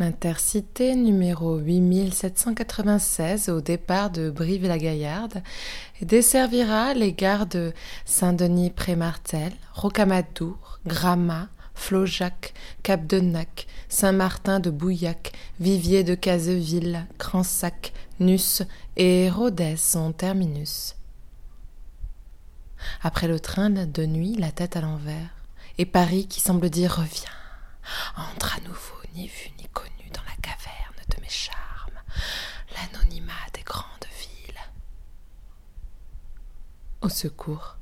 L'intercité numéro 8796 au départ de Brive-la-Gaillarde desservira les gares de Saint-Denis-Pré-Martel, Rocamadour, Gramat, Flaujac, Cap-de-Nac, Saint-Martin de Bouillac, Vivier de Cazeville, Cransac, Nuss et Rodez son terminus. Après le train de nuit, la tête à l'envers, et Paris qui semble dire reviens, entre à nouveau, ni vu ni Au secours,